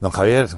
Don Javier,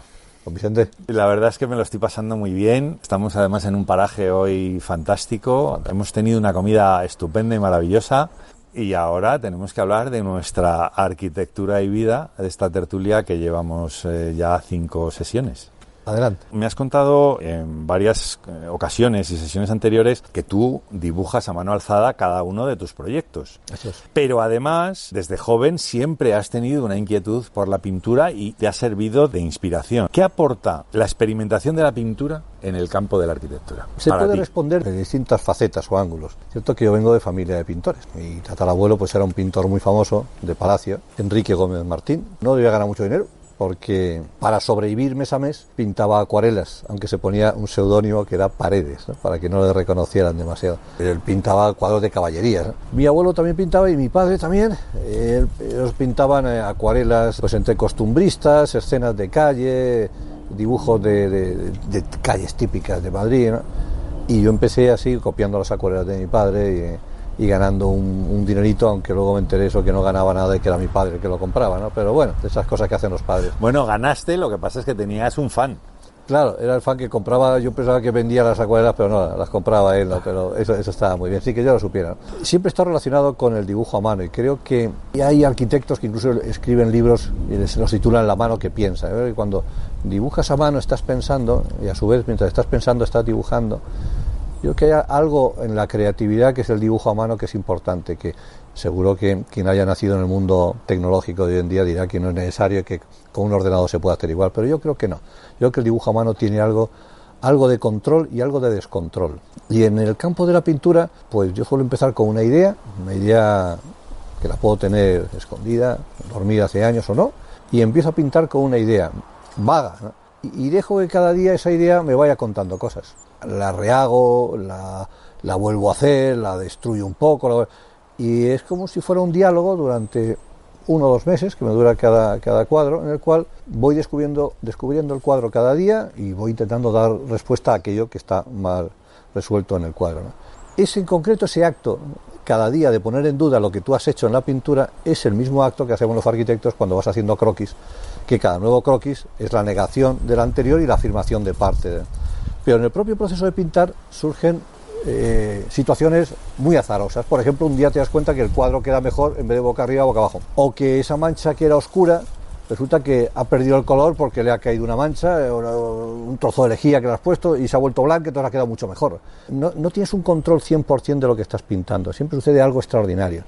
Don Vicente. la verdad es que me lo estoy pasando muy bien. Estamos además en un paraje hoy fantástico. Hemos tenido una comida estupenda y maravillosa. Y ahora tenemos que hablar de nuestra arquitectura y vida, de esta tertulia que llevamos eh, ya cinco sesiones. Adelante. Me has contado en varias eh, ocasiones y sesiones anteriores que tú dibujas a mano alzada cada uno de tus proyectos. Eso es. Pero además, desde joven siempre has tenido una inquietud por la pintura y te ha servido de inspiración. ¿Qué aporta la experimentación de la pintura en el campo de la arquitectura? Se puede ti? responder de distintas facetas o ángulos. Cierto que yo vengo de familia de pintores. Mi tatarabuelo pues era un pintor muy famoso de Palacio, Enrique Gómez Martín. No debía ganar mucho dinero porque para sobrevivir mes a mes pintaba acuarelas, aunque se ponía un seudónimo que era Paredes, para que no le reconocieran demasiado. Él pintaba cuadros de caballería. Mi abuelo también pintaba y mi padre también. Ellos pintaban eh, acuarelas pues entre costumbristas, escenas de calle, dibujos de, calles típicas de Madrid. Y yo empecé así, copiando las acuarelas de mi padre y, y ganando un, un dinerito, aunque luego me enteré eso que no ganaba nada y que era mi padre el que lo compraba, ¿no? Pero bueno, esas cosas que hacen los padres. Bueno, ganaste, lo que pasa es que tenías un fan. Claro, era el fan que compraba, yo pensaba que vendía las acuarelas, pero no, las compraba él, ¿no? pero eso, eso estaba muy bien, sí que yo lo supiera. Siempre está relacionado con el dibujo a mano y creo que hay arquitectos que incluso escriben libros y les- los titulan La mano que piensa. ¿eh? Cuando dibujas a mano estás pensando y a su vez mientras estás pensando estás dibujando. Yo creo que hay algo en la creatividad que es el dibujo a mano que es importante, que seguro que quien haya nacido en el mundo tecnológico de hoy en día dirá que no es necesario que con un ordenador se puede hacer igual, pero yo creo que no. Yo creo que el dibujo a mano tiene algo, algo de control y algo de descontrol. Y en el campo de la pintura, pues yo suelo empezar con una idea, una idea que la puedo tener escondida, dormida hace años o no, y empiezo a pintar con una idea vaga, ¿no? y dejo que cada día esa idea me vaya contando cosas. La rehago, la, la vuelvo a hacer, la destruyo un poco, y es como si fuera un diálogo durante uno o dos meses que me dura cada, cada cuadro, en el cual voy descubriendo, descubriendo el cuadro cada día y voy intentando dar respuesta a aquello que está mal resuelto en el cuadro. ¿no? Ese en concreto, ese acto cada día de poner en duda lo que tú has hecho en la pintura es el mismo acto que hacemos los arquitectos cuando vas haciendo croquis, que cada nuevo croquis es la negación del anterior y la afirmación de parte. de- Pero en el propio proceso de pintar surgen eh, situaciones muy azarosas. Por ejemplo, un día te das cuenta que el cuadro queda mejor en vez de boca arriba, boca abajo. O que esa mancha que era oscura resulta que ha perdido el color porque le ha caído una mancha, eh, o un trozo de lejía que le has puesto y se ha vuelto blanca, entonces ha quedado mucho mejor. No, no tienes un control 100% de lo que estás pintando, siempre sucede algo extraordinario.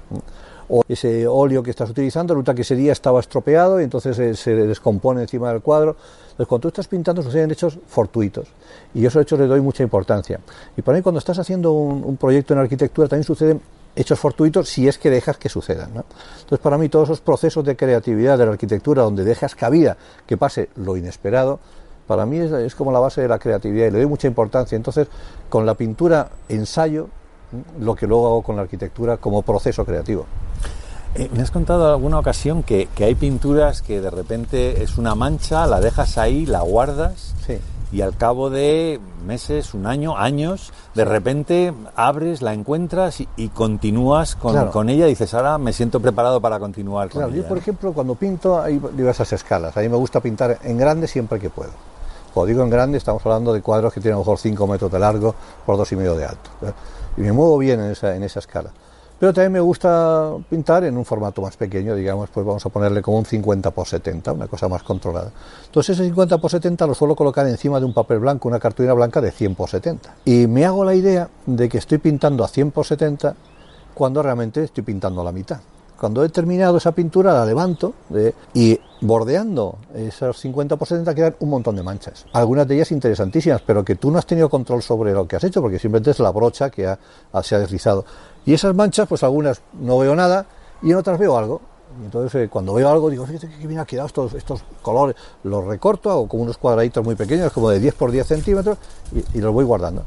O ese óleo que estás utilizando, resulta que ese día estaba estropeado y entonces eh, se descompone encima del cuadro. Entonces, cuando tú estás pintando, suceden hechos fortuitos. Y yo esos hechos le doy mucha importancia. Y para mí, cuando estás haciendo un, proyecto en arquitectura, también suceden hechos fortuitos si es que dejas que sucedan. ¿no? Entonces, para mí, todos esos procesos de creatividad de la arquitectura, donde dejas cabida que pase lo inesperado, para mí es, como la base de la creatividad y le doy mucha importancia. Entonces, con la pintura ensayo. Lo que luego hago con la arquitectura como proceso creativo. Eh, me has contado alguna ocasión que, que hay pinturas que de repente es una mancha, la dejas ahí, la guardas Sí. y al cabo de meses, un año, años, de repente abres, la encuentras y, y continúas con, Claro. con ella y dices, ahora me siento preparado para continuar con Claro, yo ella", por ¿no? ejemplo cuando pinto hay diversas escalas. A mí me gusta pintar en grande siempre que puedo. Cuando digo en grande estamos hablando de cuadros que tienen a lo mejor 5 metros de largo por dos y medio de alto. ¿eh? Y me muevo bien en esa, en esa escala. Pero también me gusta pintar en un formato más pequeño, digamos, pues vamos a ponerle como un 50 por 70, una cosa más controlada. Entonces ese 50 por 70 lo suelo colocar encima de un papel blanco, una cartulina blanca de 100 por 70. Y me hago la idea de que estoy pintando a 100 por 70 cuando realmente estoy pintando a la mitad. Cuando he terminado esa pintura la levanto de- y bordeando esos 50 por 70 quedan un montón de manchas. Algunas de ellas interesantísimas, pero que tú no has tenido control sobre lo que has hecho porque simplemente es la brocha que ha- se ha deslizado. Y esas manchas, pues algunas no veo nada y en otras veo algo. Y entonces eh, cuando veo algo digo, fíjate que bien ha quedado estos, estos colores. Los recorto, hago como unos cuadraditos muy pequeños, como de 10 por 10 centímetros y- y los voy guardando.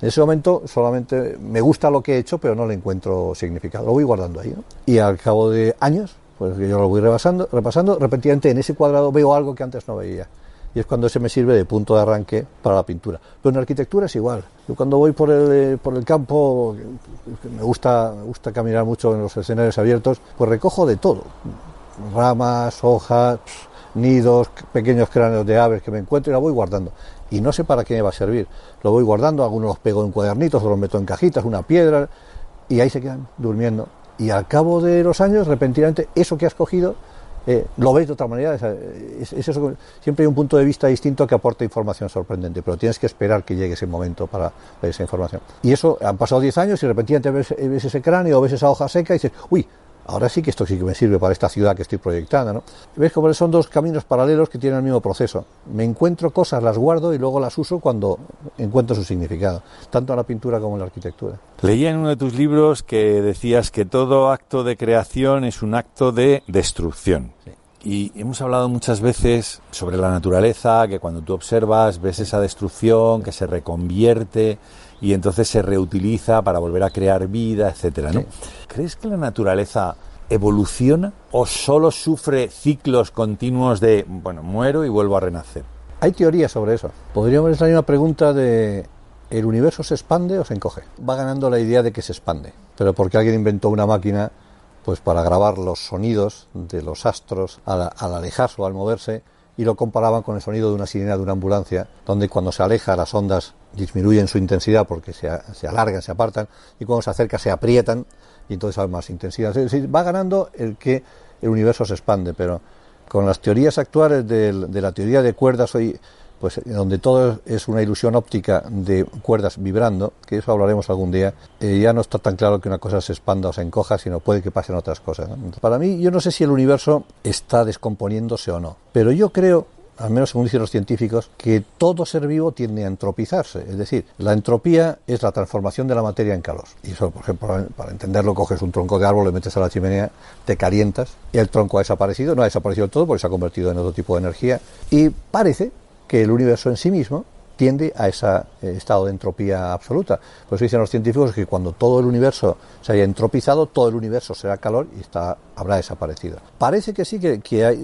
En ese momento solamente me gusta lo que he hecho, pero no le encuentro significado. Lo voy guardando ahí. Y al cabo de años, pues yo lo voy repasando, repasando, repentinamente en ese cuadrado veo algo que antes no veía. Y es cuando ese me sirve de punto de arranque para la pintura. Pero en arquitectura es igual. Yo cuando voy por el, eh, por el campo, me gusta, me gusta caminar mucho en los escenarios abiertos, pues recojo de todo. Ramas, hojas, nidos, pequeños cráneos de aves que me encuentro y la voy guardando. Y no sé para qué me va a servir. Lo voy guardando, algunos los pego en cuadernitos, los meto en cajitas, una piedra, y ahí se quedan durmiendo. Y al cabo de los años, repentinamente, eso que has cogido eh, lo ves de otra manera. siempre hay un punto de vista distinto que aporta información sorprendente, pero tienes que esperar que llegue ese momento para ver esa información. Y eso, han pasado 10 años y repente ves, ves ese cráneo ves esa hoja seca y dices, uy, ahora sí que esto sí que me sirve para esta ciudad que estoy proyectando. ¿no? ¿Ves cómo son dos caminos paralelos que tienen el mismo proceso? Me encuentro cosas, las guardo y luego las uso cuando encuentro su significado, tanto en la pintura como en la arquitectura. Leía en uno de tus libros que decías que todo acto de creación es un acto de destrucción. Y hemos hablado muchas veces sobre la naturaleza, que cuando tú observas ves esa destrucción, que se reconvierte y entonces se reutiliza para volver a crear vida, etcétera, ¿no? ¿Crees que la naturaleza evoluciona o solo sufre ciclos continuos de, bueno, muero y vuelvo a renacer? Hay teorías sobre eso. Podríamos hacer una pregunta de ¿el universo se expande o se encoge? Va ganando la idea de que se expande, pero porque alguien inventó una máquina pues para grabar los sonidos de los astros al, al alejarse o al moverse y lo comparaban con el sonido de una sirena de una ambulancia, donde cuando se aleja las ondas disminuyen su intensidad porque se, se alargan, se apartan, y cuando se acerca se aprietan y entonces hay más intensidad. va ganando el que el universo se expande, pero con las teorías actuales de, de la teoría de cuerdas hoy pues donde todo es una ilusión óptica de cuerdas vibrando, que eso hablaremos algún día, eh, ya no está tan claro que una cosa se expanda o se encoja, sino puede que pasen otras cosas. Para mí, yo no sé si el universo está descomponiéndose o no, pero yo creo al menos según dicen los científicos, que todo ser vivo tiende a entropizarse. Es decir, la entropía es la transformación de la materia en calor. Y eso, por ejemplo, para entenderlo, coges un tronco de árbol, le metes a la chimenea, te calientas, y el tronco ha desaparecido, no ha desaparecido todo porque se ha convertido en otro tipo de energía, y parece que el universo en sí mismo tiende a ese eh, estado de entropía absoluta. Por eso dicen los científicos que cuando todo el universo se haya entropizado, todo el universo será calor y está, habrá desaparecido. Parece que sí, que,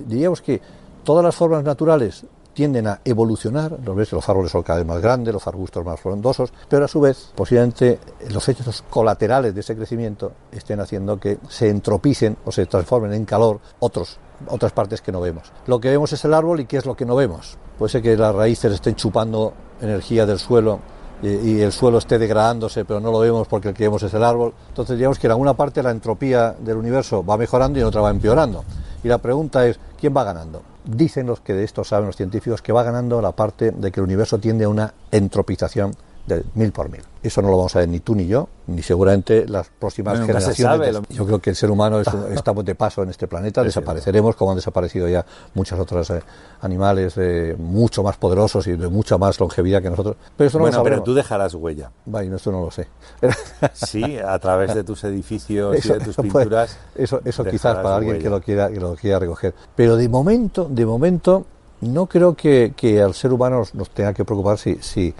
diríamos que todas las formas naturales tienden a evolucionar, los árboles son cada vez más grandes, los arbustos más frondosos, pero a su vez posiblemente los hechos colaterales de ese crecimiento estén haciendo que se entropicen o se transformen en calor otras partes que no vemos. Lo que vemos es el árbol y ¿qué es lo que no vemos? Puede ser que las raíces estén chupando energía del suelo y, el suelo esté degradándose, pero no lo vemos porque el que vemos es el árbol. Entonces digamos que en alguna parte la entropía del universo va mejorando y en otra va empeorando. Y la pregunta es, ¿quién va ganando? Dicen los que de esto saben los científicos que va ganando la parte de que el universo tiende a una entropización de mil por mil. Eso no lo vamos a ver ni tú ni yo, ni seguramente las próximas generaciones. Yo creo que el ser humano es, estamos de paso en este planeta, desapareceremos como han desaparecido ya muchos otros eh, animales eh, mucho más poderosos y de mucha más longevidad que nosotros. Pero eso no bueno, pero tú dejarás huella. Bueno, esto no lo sé. sí, a través de tus edificios y de tus pinturas. eso, eso quizás para alguien que lo quiera que lo quiera recoger. Pero de momento, de momento, no creo que, que al ser humano nos, tenga que preocupar si, si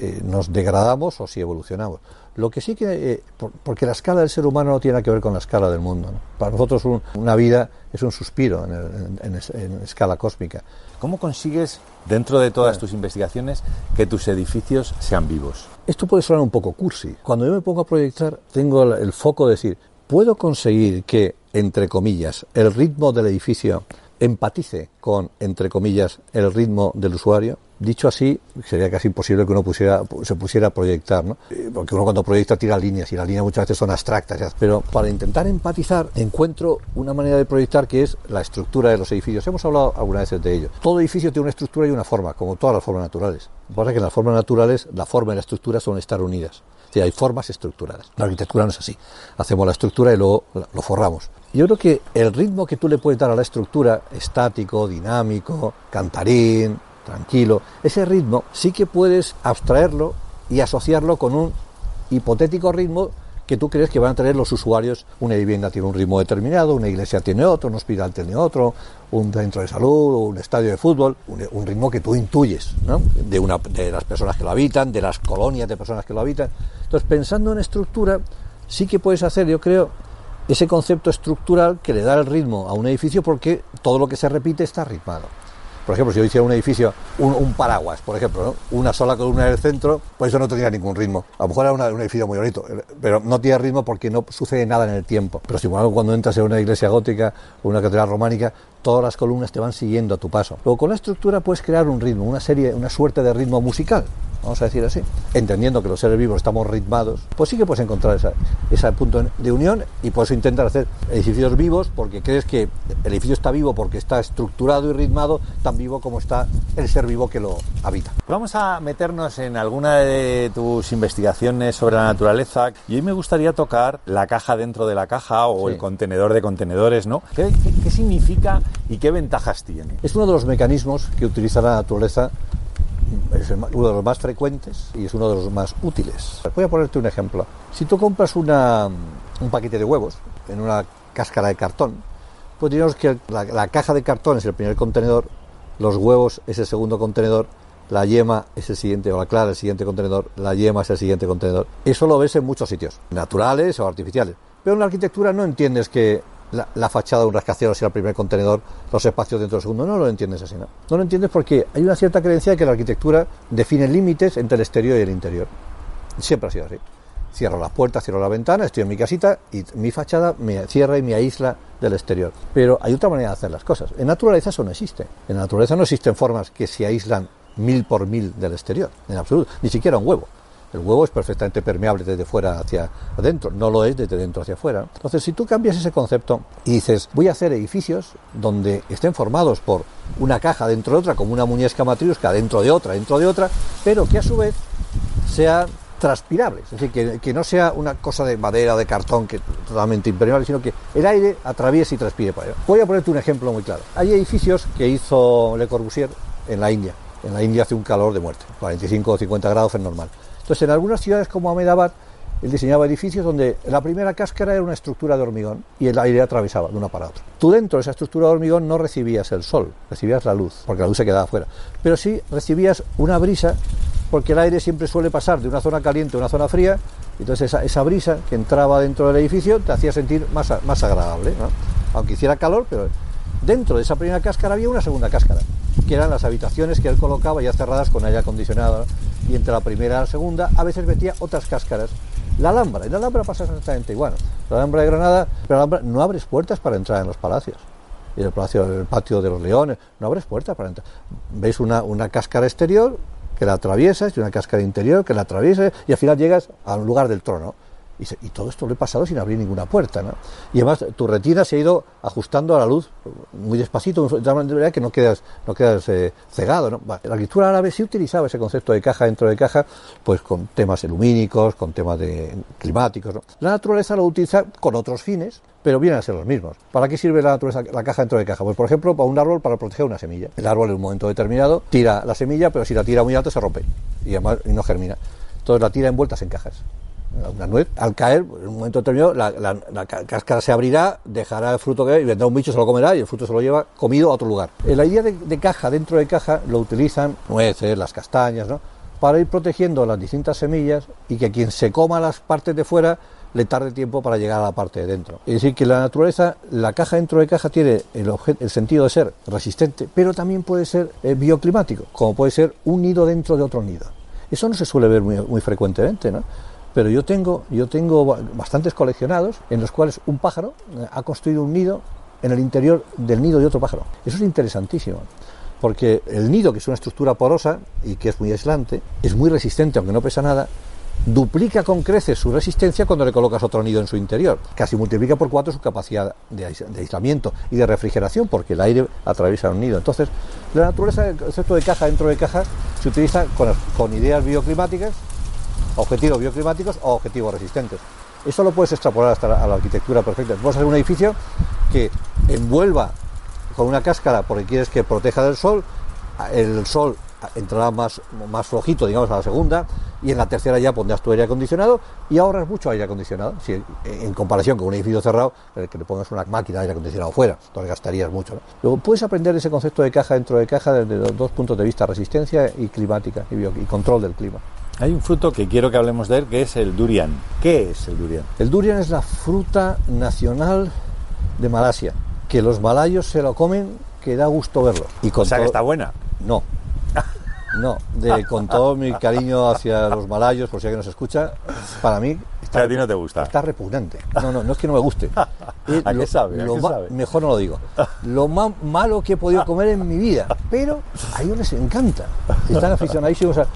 eh, nos degradamos o si evolucionamos. Lo que sí que, eh, porque la escala del ser humano no tiene que ver con la escala del mundo. Para nosotros una vida es un suspiro en, escala cósmica. ¿Cómo consigues, dentro de todas tus investigaciones, que tus edificios sean vivos? Esto puede sonar un poco cursi. Cuando yo me pongo a proyectar, tengo el foco de decir, ¿puedo conseguir que, entre comillas, el ritmo del edificio empatice con, entre comillas, el ritmo del usuario? Dicho así, sería casi imposible que uno pusiera, se pusiera a proyectar, ¿no? Eh, porque uno cuando proyecta tira líneas y las líneas muchas veces son abstractas. Pero para intentar empatizar, encuentro una manera de proyectar que es la estructura de los edificios. Hemos hablado algunas veces de ello. Todo edificio tiene una estructura y una forma, como todas las formas naturales. Lo que pasa es que en las formas naturales, la forma y la estructura son estar unidas. Hay formas estructuradas. La arquitectura no es así. Hacemos la estructura y luego lo forramos. Yo creo que el ritmo que tú le puedes dar a la estructura, estático, dinámico, cantarín, tranquilo, ese ritmo sí que puedes abstraerlo y asociarlo con un hipotético ritmo que tú crees que van a tener los usuarios. Una vivienda tiene un ritmo determinado, una iglesia tiene otro, un hospital tiene otro, un centro de salud, un estadio de fútbol, un, ritmo que tú intuyes ¿no? de, una, de las personas que lo habitan, de las colonias de personas que lo habitan. Entonces, pensando en estructura, sí que puedes hacer, yo creo, ese concepto estructural que le da el ritmo a un edificio porque todo lo que se repite está ritmado. Por ejemplo, si yo hiciera un edificio, un, paraguas, por ejemplo, una sola columna en el centro, pues eso no tendría ningún ritmo. A lo mejor era un edificio muy bonito, pero no tiene ritmo porque no sucede nada en el tiempo. Pero si cuando entras en una iglesia gótica o una catedral románica, todas las columnas te van siguiendo a tu paso. Luego con la estructura puedes crear un ritmo, una serie, una suerte de ritmo musical vamos a decir así, entendiendo que los seres vivos estamos ritmados, pues sí que puedes encontrar ese punto de unión y por eso intentar hacer edificios vivos porque crees que el edificio está vivo porque está estructurado y ritmado, tan vivo como está el ser vivo que lo habita. Vamos a meternos en alguna de tus investigaciones sobre la naturaleza y hoy me gustaría tocar la caja dentro de la caja o el contenedor de contenedores, ¿no? ¿Qué, qué significa y qué ventajas tiene? Es uno de los mecanismos que utiliza la naturaleza es uno de los más frecuentes y es uno de los más útiles. Voy a ponerte un ejemplo. Si tú compras una, un paquete de huevos en una cáscara de cartón, pues digamos que la, caja de cartón es el primer contenedor, los huevos es el segundo contenedor, la yema es el siguiente, o la clara el siguiente contenedor, la yema es el siguiente contenedor. Eso lo ves en muchos sitios, naturales o artificiales. Pero en la arquitectura no entiendes que la, fachada de un rascacielos sea el primer contenedor, los espacios dentro del segundo. No lo entiendes así, ¿no? No lo entiendes porque hay una cierta creencia de que la arquitectura define límites entre el exterior y el interior. Siempre ha sido así. Cierro las puertas, cierro la ventana, estoy en mi casita y mi fachada me cierra y me aísla del exterior. Pero hay otra manera de hacer las cosas. En naturaleza eso no existe. En la naturaleza no existen formas que se aíslan mil por mil del exterior, en absoluto. Ni siquiera un huevo. El huevo es perfectamente permeable desde fuera hacia adentro, no lo es desde dentro hacia afuera. Entonces, si tú cambias ese concepto y dices, voy a hacer edificios donde estén formados por una caja dentro de otra, como una muñeca matriusca dentro de otra, dentro de otra, pero que a su vez sean transpirables, es decir, que, no sea una cosa de madera, de cartón, que totalmente impermeable, sino que el aire atraviese y transpire para allá. Voy a ponerte un ejemplo muy claro. Hay edificios que hizo Le Corbusier en la India. En la India hace un calor de muerte, 45 o 50 grados es normal. Entonces, en algunas ciudades como Ahmedabad, él diseñaba edificios donde la primera cáscara era una estructura de hormigón y el aire atravesaba de una para otra. Tú dentro de esa estructura de hormigón no recibías el sol, recibías la luz, porque la luz se quedaba afuera. Pero sí recibías una brisa, porque el aire siempre suele pasar de una zona caliente a una zona fría, entonces esa, brisa que entraba dentro del edificio te hacía sentir más, más agradable, aunque hiciera calor, pero dentro de esa primera cáscara había una segunda cáscara, que eran las habitaciones que él colocaba ya cerradas con aire acondicionado y entre la primera y la segunda a veces metía otras cáscaras. La Alhambra, y la Alhambra pasa exactamente igual. La Alhambra de Granada, pero la Alhambra no abres puertas para entrar en los palacios. Y el, palacio, el patio de los leones, no abres puertas para entrar. Veis una, una cáscara exterior que la atraviesas y una cáscara interior que la atraviesas y al final llegas al lugar del trono. Y, todo esto lo he pasado sin abrir ninguna puerta. ¿no? Y además tu retina se ha ido ajustando a la luz muy despacito, de manera que no quedas, no quedas eh, cegado. La arquitectura árabe sí utilizaba ese concepto de caja dentro de caja, pues con temas lumínicos, con temas de, climáticos. La naturaleza lo utiliza con otros fines, pero vienen a ser los mismos. ¿Para qué sirve la naturaleza, la caja dentro de caja? Pues por ejemplo, para un árbol para proteger una semilla. El árbol en un momento determinado tira la semilla, pero si la tira muy alto se rompe y además no germina. Entonces la tira envueltas en cajas una nuez, al caer, en un momento determinado, la, cáscara se abrirá, dejará el fruto que y vendrá un bicho, se lo comerá y el fruto se lo lleva comido a otro lugar. En la idea de, caja, dentro de caja, lo utilizan nueces, las castañas, ¿no? para ir protegiendo las distintas semillas y que quien se coma las partes de fuera le tarde tiempo para llegar a la parte de dentro. Es decir, que la naturaleza, la caja dentro de caja tiene el, el sentido de ser resistente, pero también puede ser eh, bioclimático, como puede ser un nido dentro de otro nido. Eso no se suele ver muy frecuentemente, ¿no? Pero yo tengo, yo tengo bastantes coleccionados en los cuales un pájaro eh, ha construido un nido en el interior del nido de otro pájaro. Eso es interesantísimo, porque el nido, que es una estructura porosa y que es muy aislante, es muy resistente, aunque no pesa nada, duplica con creces su resistencia cuando le colocas otro nido en su interior. Casi multiplica por cuatro su capacidad de, aislamiento y de refrigeración, porque el aire atraviesa un nido. Entonces, la naturaleza, el concepto de caja dentro de caja, se utiliza con, con ideas bioclimáticas objetivos bioclimáticos o objetivos resistentes. Eso lo puedes extrapolar hasta la, a la arquitectura perfecta. Puedes hacer un edificio que envuelva con una cáscara porque quieres que proteja del sol, el sol entrará más, más flojito, digamos, a la segunda, y en la tercera ya pondrás tu aire acondicionado y ahorras mucho aire acondicionado. Si, en comparación con un edificio cerrado, en el que le pongas una máquina de aire acondicionado fuera, entonces gastarías mucho. Luego puedes aprender ese concepto de caja dentro de caja desde dos puntos de vista, resistencia y climática y control del clima. Hay un fruto que quiero que hablemos de él, que es el durian. ¿Qué es el durian? El durian es la fruta nacional de Malasia, que los malayos se lo comen, que da gusto verlo. Y con o sea que todo- está buena. No. No, de, con todo mi cariño hacia los malayos, por si alguien nos escucha, para mí sea, a ti no te gusta. está repugnante. No, no, no es que no me guste. Es ¿A qué lo- sabe? ¿A lo qué sabe? Mejor no lo digo. Lo más malo que he podido comer en mi vida. Pero a ellos les encanta. Están aficionadísimos a...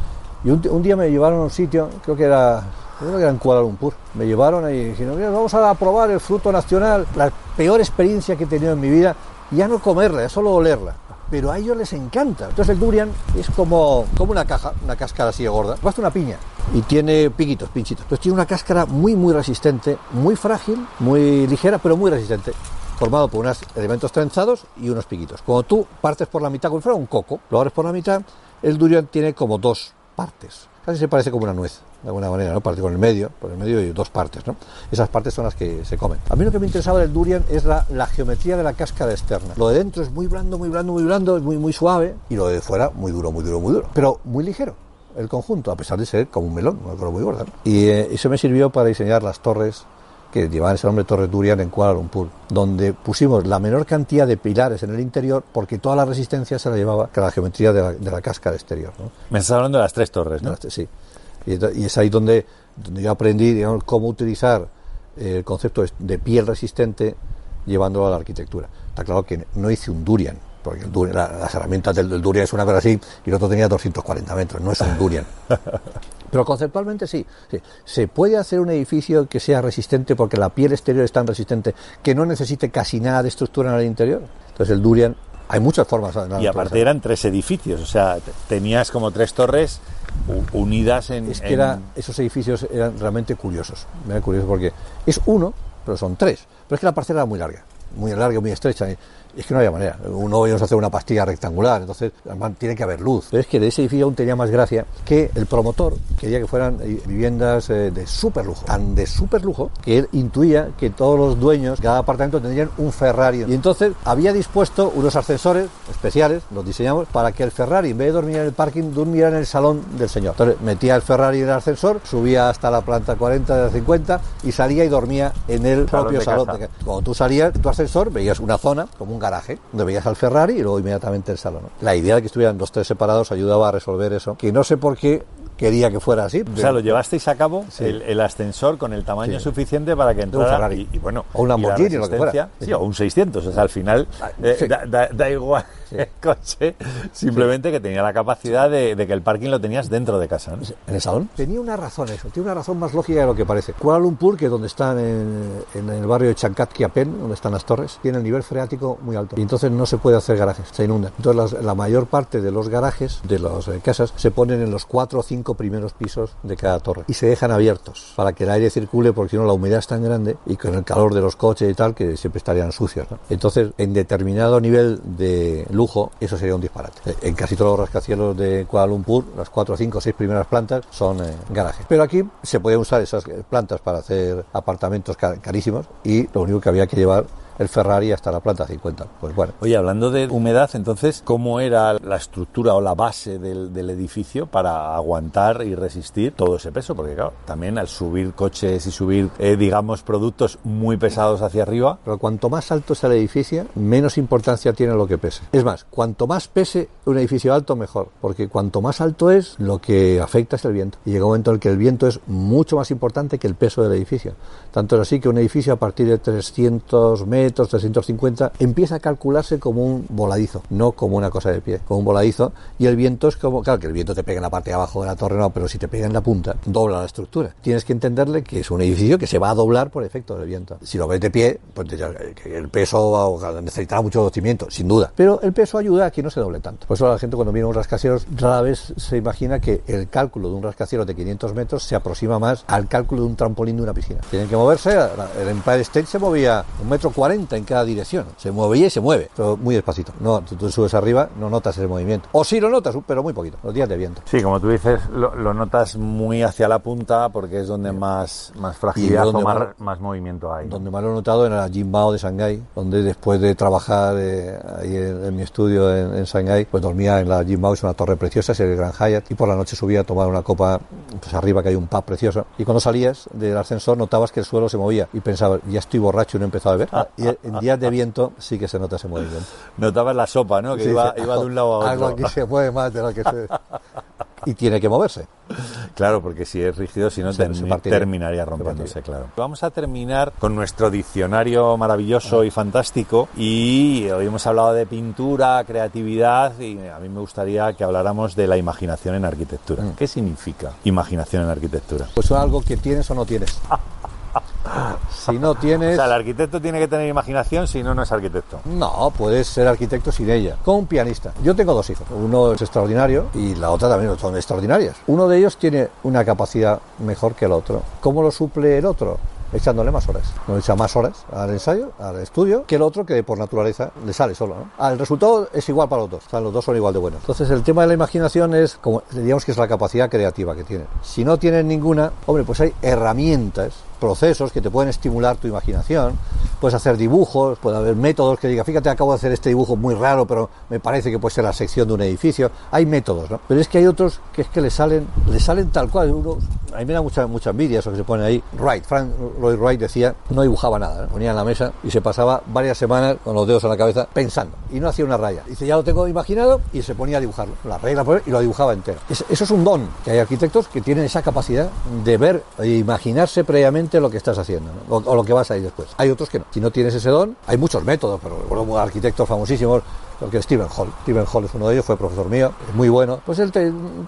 Y un, día me llevaron a un sitio, creo que era... Creo que era en Kuala Lumpur. Me llevaron y dijeron, "Mira, vamos a probar el fruto nacional. La peor experiencia que he tenido en mi vida, ya no comerla, ya solo olerla. Pero a ellos les encanta. Entonces el durian es como, como una caja, una cáscara así de gorda. Basta una piña y tiene piquitos, pinchitos. Entonces tiene una cáscara muy, muy resistente, muy frágil, muy ligera, pero muy resistente. Formado por unos elementos trenzados y unos piquitos. Cuando tú partes por la mitad, como fuera un coco, lo abres por la mitad, el durian tiene como dos partes. Casi se parece como una nuez, de alguna manera, ¿no? Parte con el medio, por el medio y dos partes, ¿no? Esas partes son las que se comen. A mí lo que me interesaba del durian es la, la geometría de la cáscara externa. Lo de dentro es muy blando, muy blando, muy blando, es muy, muy suave, y lo de fuera muy duro, muy duro, muy duro. Pero muy ligero el conjunto, a pesar de ser como un melón, una cosa muy gorda. ¿no? Y eh, eso me sirvió para diseñar las torres que llevaban ese nombre Torres Durian en Kuala Lumpur, donde pusimos la menor cantidad de pilares en el interior porque toda la resistencia se la llevaba a la geometría de la, de la cáscara exterior. ¿no? Me estás hablando de las tres torres, ¿no? Sí. Y, es ahí donde, donde yo aprendí digamos, cómo utilizar el concepto de piel resistente llevándolo a la arquitectura. Está claro que no hice un durian, porque el durian- la- las herramientas del, del durian es una cosa así y el otro tenía 240 metros, no es un durian. Pero conceptualmente sí, sí. Se puede hacer un edificio que sea resistente porque la piel exterior es tan resistente que no necesite casi nada de estructura en el interior. Entonces el durian, hay muchas formas. la Y aparte eran tres edificios, o sea, te- tenías como tres torres unidas en... Es que en- era, esos edificios eran realmente curiosos. Eran curiosos porque es uno, pero son tres. Pero es que la parcela era muy larga, muy larga, muy estrecha. Es que no había manera. Uno íbamos a hacer una pastilla rectangular, entonces además tiene que haber luz. Pero es que de ese edificio aún tenía más gracia que el promotor quería que fueran eh, viviendas eh, de súper lujo. Tan de súper lujo que él intuía que todos los dueños, cada apartamento tendrían un Ferrari. Y entonces había dispuesto unos ascensores especiales, los diseñamos, para que el Ferrari, en vez de dormir en el parking, durmiera en el salón del señor. Entonces metía el Ferrari en el ascensor, subía hasta la planta 40 de la 50 y salía y dormía en el Salón propio de salón. de Cuando tú salías de tu ascensor, veías una zona, como un garaje, donde veías al Ferrari y luego inmediatamente el salón. La idea de que estuvieran los tres separados ayudaba a resolver eso, que no sé por qué quería que fuera así. O sea, lo llevasteis a cabo Sí. el, el ascensor con el tamaño Sí. suficiente para que entrara Ferrari. y, y bueno O un Lamborghini lo que fuera. sí, o un 600 o sea al final eh, sí. da, da- da igual el coche simplemente que tenía la capacidad de, de que el parking lo tenías dentro de casa ¿no? ¿En el salón? Tenía una razón eso, tiene una razón más lógica de lo que parece. Kuala Lumpur, que es donde están en, en el barrio de Chankat Kiapen, donde están las torres, tiene el nivel freático muy alto. Y entonces no se puede hacer garajes, se inunda. Entonces las- la mayor parte de los garajes, de las eh, casas, se ponen en los cuatro o primeros pisos de cada torre. Y se dejan abiertos para que el aire circule, porque si no la humedad es tan grande y con el calor de los coches y tal, que siempre estarían sucios. Entonces, en determinado nivel de lujo, eso sería un disparate. En casi todos los rascacielos de Kuala Lumpur, las cuatro, cinco, seis primeras plantas son eh, garajes. Pero aquí se podían usar esas plantas para hacer apartamentos ca- carísimos y lo único que había que llevar el Ferrari hasta la planta 50. Pues bueno, Oye, hablando de humedad, entonces, ¿cómo era la estructura o la base del, del edificio para aguantar y resistir todo ese peso? Porque, claro, también al subir coches y subir, eh, digamos, productos muy pesados hacia arriba, Pero cuanto más alto está el edificio, menos importancia tiene lo que pese. Es más, cuanto más pese un edificio alto, mejor. Porque cuanto más alto es, lo que afecta es el viento. Y llega un momento en el que el viento es mucho más importante que el peso del edificio. Tanto es así que un edificio a partir de 300 metros, 350, empieza a calcularse como un voladizo, no como una cosa de pie, como un voladizo. Y el viento es como, claro, que el viento te pega en la parte de abajo de la torre, no, pero si te pega en la punta, dobla la estructura. Tienes que entenderle que es un edificio que se va a doblar por efecto del viento. Si lo ves de pie, pues el peso necesitará mucho cimiento, sin duda. Pero el peso ayuda a que no se doble tanto. Por eso la gente cuando viene a un rascacielos rara vez se imagina que el cálculo de un rascacielos de 500 metros se aproxima más al cálculo de un trampolín de una piscina. Tienen que moverse, el Empire State se movía un metro cuarenta en cada dirección. Se movía y se mueve, pero muy despacito. No, tú, tú subes arriba, no notas ese movimiento. O sí lo notas, pero muy poquito, los días de viento. sí, como tú dices, lo, lo notas muy hacia la punta porque es donde más, más fragilidad donde o más, más- movimiento hay. Donde más lo he notado en la Jimbao de Shanghái, donde después de trabajar eh, ahí en, en mi estudio en, en Shanghái, pues dormía en la Jimbao, es una torre preciosa, es el Gran Hyatt, y por la noche subía a tomar una copa, pues arriba que hay un pub precioso, y cuando salías del ascensor notabas que el suelo se movía, y pensabas, ya estoy borracho y no he empezado a beber, Ah. En días de viento sí que se nota ese movimiento. Notabas la sopa, ¿no? Que Sí, iba, de un lado a otro. Algo aquí se mueve más de lo que se... y tiene que moverse. Claro, porque si es rígido, si no, Se- se partiría. terminaría Se rompiéndose, claro. Vamos a terminar con nuestro diccionario maravilloso y fantástico. Y hoy hemos hablado de pintura, creatividad, y a mí me gustaría que habláramos de la imaginación en arquitectura. Mm. ¿Qué significa imaginación en arquitectura? Pues es algo que tienes o no tienes. Si no O tienes... sea, el arquitecto tiene que tener imaginación, si no, no es arquitecto. No, puedes ser arquitecto sin ella. Como un pianista. Yo tengo dos hijos. Uno es extraordinario y la otra también son extraordinarias. Uno de ellos tiene una capacidad mejor que el otro. ¿Cómo lo suple el otro? Echándole más horas. No echa más horas al ensayo, al estudio, que el otro que por naturaleza le sale solo. ¿no? Ah, El resultado es igual para los dos. O sea, los dos son igual de buenos. Entonces, el tema de la imaginación es, como digamos que es la capacidad creativa que tienen. Si no tienen ninguna, hombre, pues hay herramientas procesos que te pueden estimular tu imaginación. Puedes hacer dibujos, puede haber métodos que diga, fíjate, acabo de hacer este dibujo muy raro, pero me parece que puede ser la sección de un edificio. Hay métodos, ¿no? Pero es que hay otros que es que le salen, le salen tal cual. Uno, a mí me da mucha, mucha envidia eso que se pone ahí. Wright, Frank Lloyd Wright decía, no dibujaba nada, ponía en la mesa y se pasaba varias semanas con los dedos en la cabeza pensando y no hacía una raya. Dice, ya lo tengo imaginado y se ponía a dibujarlo, la regla y lo dibujaba entero. Es- eso es un don, que hay arquitectos que tienen esa capacidad de ver e imaginarse previamente lo que estás haciendo o lo que vas a ir después. Hay otros que no. Si no tienes ese don, hay muchos métodos, pero recuerdo arquitectos famosísimos lo que es Stephen Hall. Stephen Hall es uno de ellos, fue profesor mío, es muy bueno. Pues él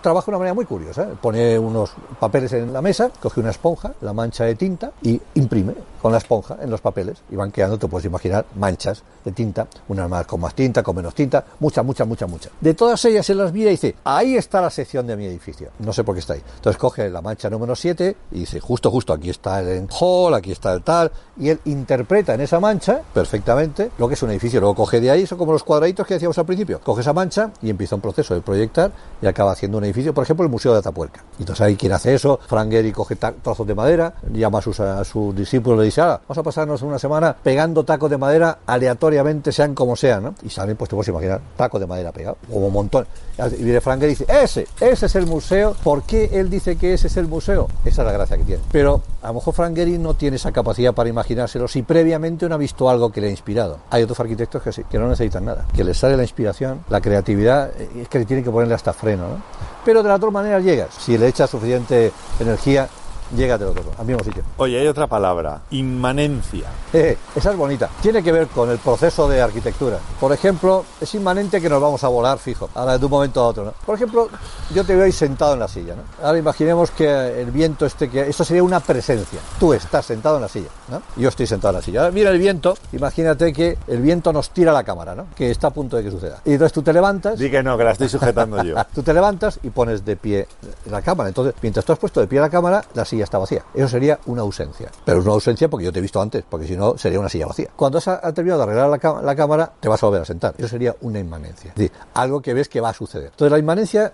trabaja de una manera muy curiosa. ¿eh? Pone unos papeles en la mesa, coge una esponja, la mancha de tinta y imprime con la esponja en los papeles. Y van quedando, te puedes imaginar, manchas de tinta, unas más con más tinta, con menos tinta, muchas, muchas, muchas, muchas. De todas ellas él las mira y dice, ahí está la sección de mi edificio. No sé por qué está ahí. Entonces coge la mancha número 7 y dice, justo, justo, aquí está el hall, aquí está el tal. Y él interpreta en esa mancha perfectamente lo que es un edificio. Luego coge de ahí, son como los cuadraditos que decíamos al principio. Coge esa mancha y empieza un proceso de proyectar y acaba haciendo un edificio, por ejemplo, el Museo de Atapuerca. Entonces ahí quien hace eso, Frank Gehry coge trozos de madera, llama a sus, discípulos y le dice, vamos a pasarnos una semana pegando tacos de madera aleatoriamente, sean como sean. Y salen, pues te puedes imaginar, tacos de madera pegados, como un montón. Y viene Frank Gehry y dice, ese, ese es el museo. ¿Por qué él dice que ese es el museo? Esa es la gracia que tiene. Pero a lo mejor Frank Gehry no tiene esa capacidad para imaginárselo si previamente no ha visto algo que le ha inspirado. Hay otros arquitectos que sí, que no necesitan nada, que les sale la inspiración, la creatividad, eh, es que le tienen que ponerle hasta freno, ¿no? Pero de la otra manera llegas. Si le echas suficiente energía, llegas del otro, al mismo sitio. Oye, hay otra palabra, inmanencia. Eh, esa es bonita. Tiene que ver con el proceso de arquitectura. Por ejemplo, es inmanente que nos vamos a volar fijo, ahora de un momento a otro. ¿no? Por ejemplo, yo te veo ahí sentado en la silla. ¿no? Ahora imaginemos que el viento este, que esto sería una presencia. Tú estás sentado en la silla, ¿no? Yo estoy sentado en la silla. Ahora mira el viento, imagínate que el viento nos tira la cámara, ¿no? Que está a punto de que suceda. Y entonces tú te levantas. Di que no, que la estoy sujetando yo. Tú te levantas y pones de pie la cámara. Entonces, mientras tú has puesto de pie la cámara, la silla está vacía. Eso sería una ausencia. Pero es una ausencia porque yo te he visto antes, porque si no, sería una silla vacía. Cuando has, terminado de arreglar la, la cámara, te vas a volver a sentar. Eso sería una inmanencia. Es decir, algo que ves que va a suceder. Entonces, la inmanencia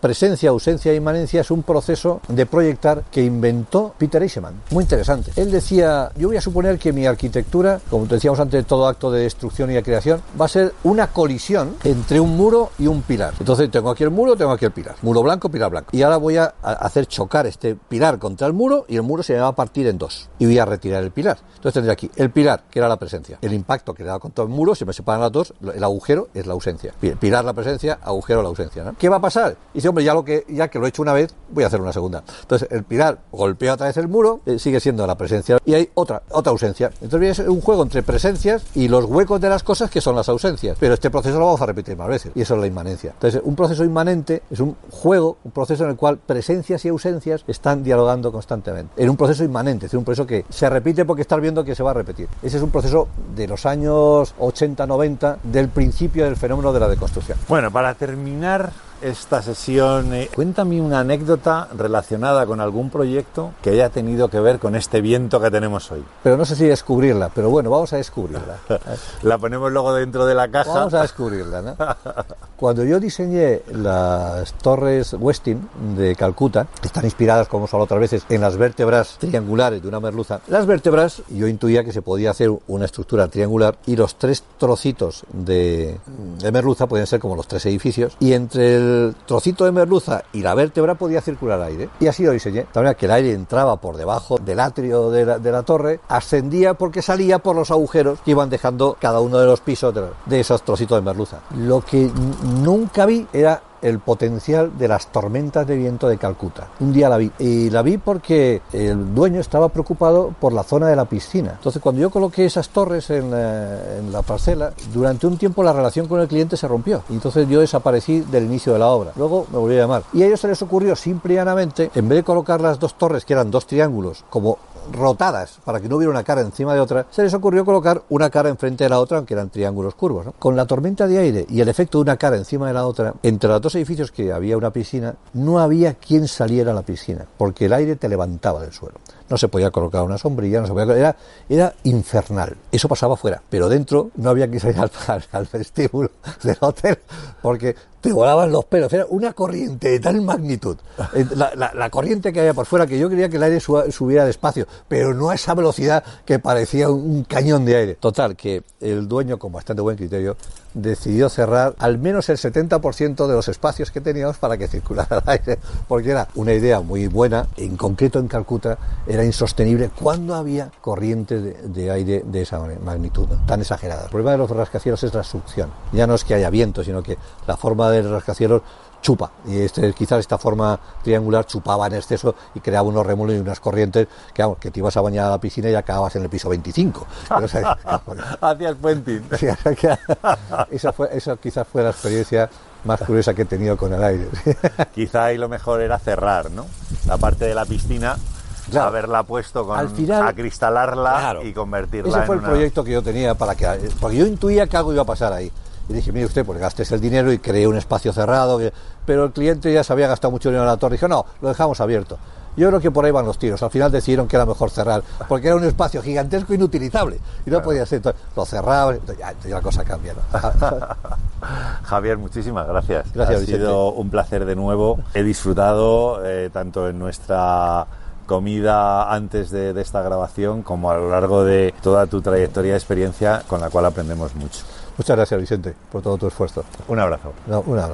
presencia, ausencia e inmanencia es un proceso de proyectar que inventó Peter Eisenman. Muy interesante. Él decía, yo voy a suponer que mi arquitectura, como te decíamos antes, todo acto de destrucción y de creación, va a ser una colisión entre un muro y un pilar. Entonces tengo aquí el muro, tengo aquí el pilar. Muro blanco, pilar blanco. Y ahora voy a hacer chocar este pilar contra el muro y el muro se me va a partir en dos. Y voy a retirar el pilar. Entonces tendré aquí el pilar, que era la presencia. El impacto que le da contra el muro, se me separan las dos, el agujero es la ausencia. Pi- Pilar la presencia, agujero la ausencia. ¿Qué va a pasar? Y dice, hombre, ya, lo que, ya que lo he hecho una vez, voy a hacer una segunda. Entonces el pilar golpea otra vez el muro, eh, sigue siendo la presencia y hay otra, otra ausencia. Entonces es un juego entre presencias y los huecos de las cosas que son las ausencias. Pero este proceso lo vamos a repetir más veces y eso es la inmanencia. Entonces un proceso inmanente es un juego, un proceso en el cual presencias y ausencias están dialogando constantemente. En un proceso inmanente, es decir, un proceso que se repite porque estás viendo que se va a repetir. Ese es un proceso de los años 80-90 del principio del fenómeno de la deconstrucción. Bueno, para terminar esta sesión, eh, cuéntame una anécdota relacionada con algún proyecto que haya tenido que ver con este viento que tenemos hoy. Pero no sé si descubrirla, pero bueno, vamos a descubrirla. La ponemos luego dentro de la caja. Vamos a descubrirla, ¿no? Cuando yo diseñé las torres Westin de Calcuta, que están inspiradas, como hemos hablado otras veces, en las vértebras triangulares de una merluza, las vértebras, yo intuía que se podía hacer una estructura triangular y los tres trocitos de, de merluza podían ser como los tres edificios, y entre el trocito de merluza y la vértebra podía circular aire. Y así lo diseñé. De manera que el aire entraba por debajo del atrio de la, de la torre, ascendía porque salía por los agujeros que iban dejando cada uno de los pisos de, de esos trocitos de merluza. Lo que nunca vi era el potencial de las tormentas de viento de Calcuta. Un día la vi y la vi porque el dueño estaba preocupado por la zona de la piscina. Entonces cuando yo coloqué esas torres en la, en la parcela, durante un tiempo la relación con el cliente se rompió. Entonces yo desaparecí del inicio de la obra. Luego me volví a llamar. Y a ellos se les ocurrió simple y llanamente, en vez de colocar las dos torres, que eran dos triángulos, como rotadas para que no hubiera una cara encima de otra, se les ocurrió colocar una cara enfrente de la otra, aunque eran triángulos curvos. Con la tormenta de aire y el efecto de una cara encima de la otra, entre los dos edificios que había una piscina, no había quien saliera a la piscina, porque el aire te levantaba del suelo. No se podía colocar una sombrilla, no se podía era, era infernal. Eso pasaba fuera, pero dentro no había que salir al, al, al vestíbulo del hotel, porque te volaban los pelos. Era una corriente de tal magnitud. La, la, la, corriente que había por fuera, que yo quería que el aire subiera despacio, pero no a esa velocidad que parecía un cañón de aire. Total, que el dueño, con bastante buen criterio, decidió cerrar al menos el 70% de los espacios que teníamos para que circulara el aire, porque era una idea muy buena, en concreto en Calcuta era insostenible cuando había corrientes de, de aire de esa magnitud, tan exagerada. El problema de los rascacielos es la succión. Ya no es que haya viento, sino que la forma del rascacielos chupa. Y este, quizás esta forma triangular chupaba en exceso y creaba unos remolinos y unas corrientes que, vamos, que te ibas a bañar a la piscina y acababas en el piso 25. Pero, o sea, Hacia el. Sí, sea, esa, fue, esa quizás fue la experiencia más curiosa que he tenido con el aire. Quizá ahí lo mejor era cerrar, ¿no? La parte de la piscina Claro. haberla puesto con Al final, acristalarla claro, y convertirla ese fue en el una... proyecto que yo tenía para que porque yo intuía que algo iba a pasar ahí y dije mire usted pues gastes el dinero y creé un espacio cerrado pero el cliente ya se había gastado mucho dinero en la torre y dijo no lo dejamos abierto yo creo que por ahí van los tiros. Al final decidieron que era mejor cerrar, porque era un espacio gigantesco e inutilizable. Y no claro. podía ser. Entonces, lo cerraban, ya, ya, la cosa cambia. ¿no? Javier, muchísimas gracias. Gracias, Ha Vicente. sido un placer de nuevo. He disfrutado eh, tanto en nuestra comida antes de, de, esta grabación como a lo largo de toda tu trayectoria de experiencia con la cual aprendemos mucho. Muchas gracias, Vicente, por todo tu esfuerzo. Un abrazo. No, un abrazo.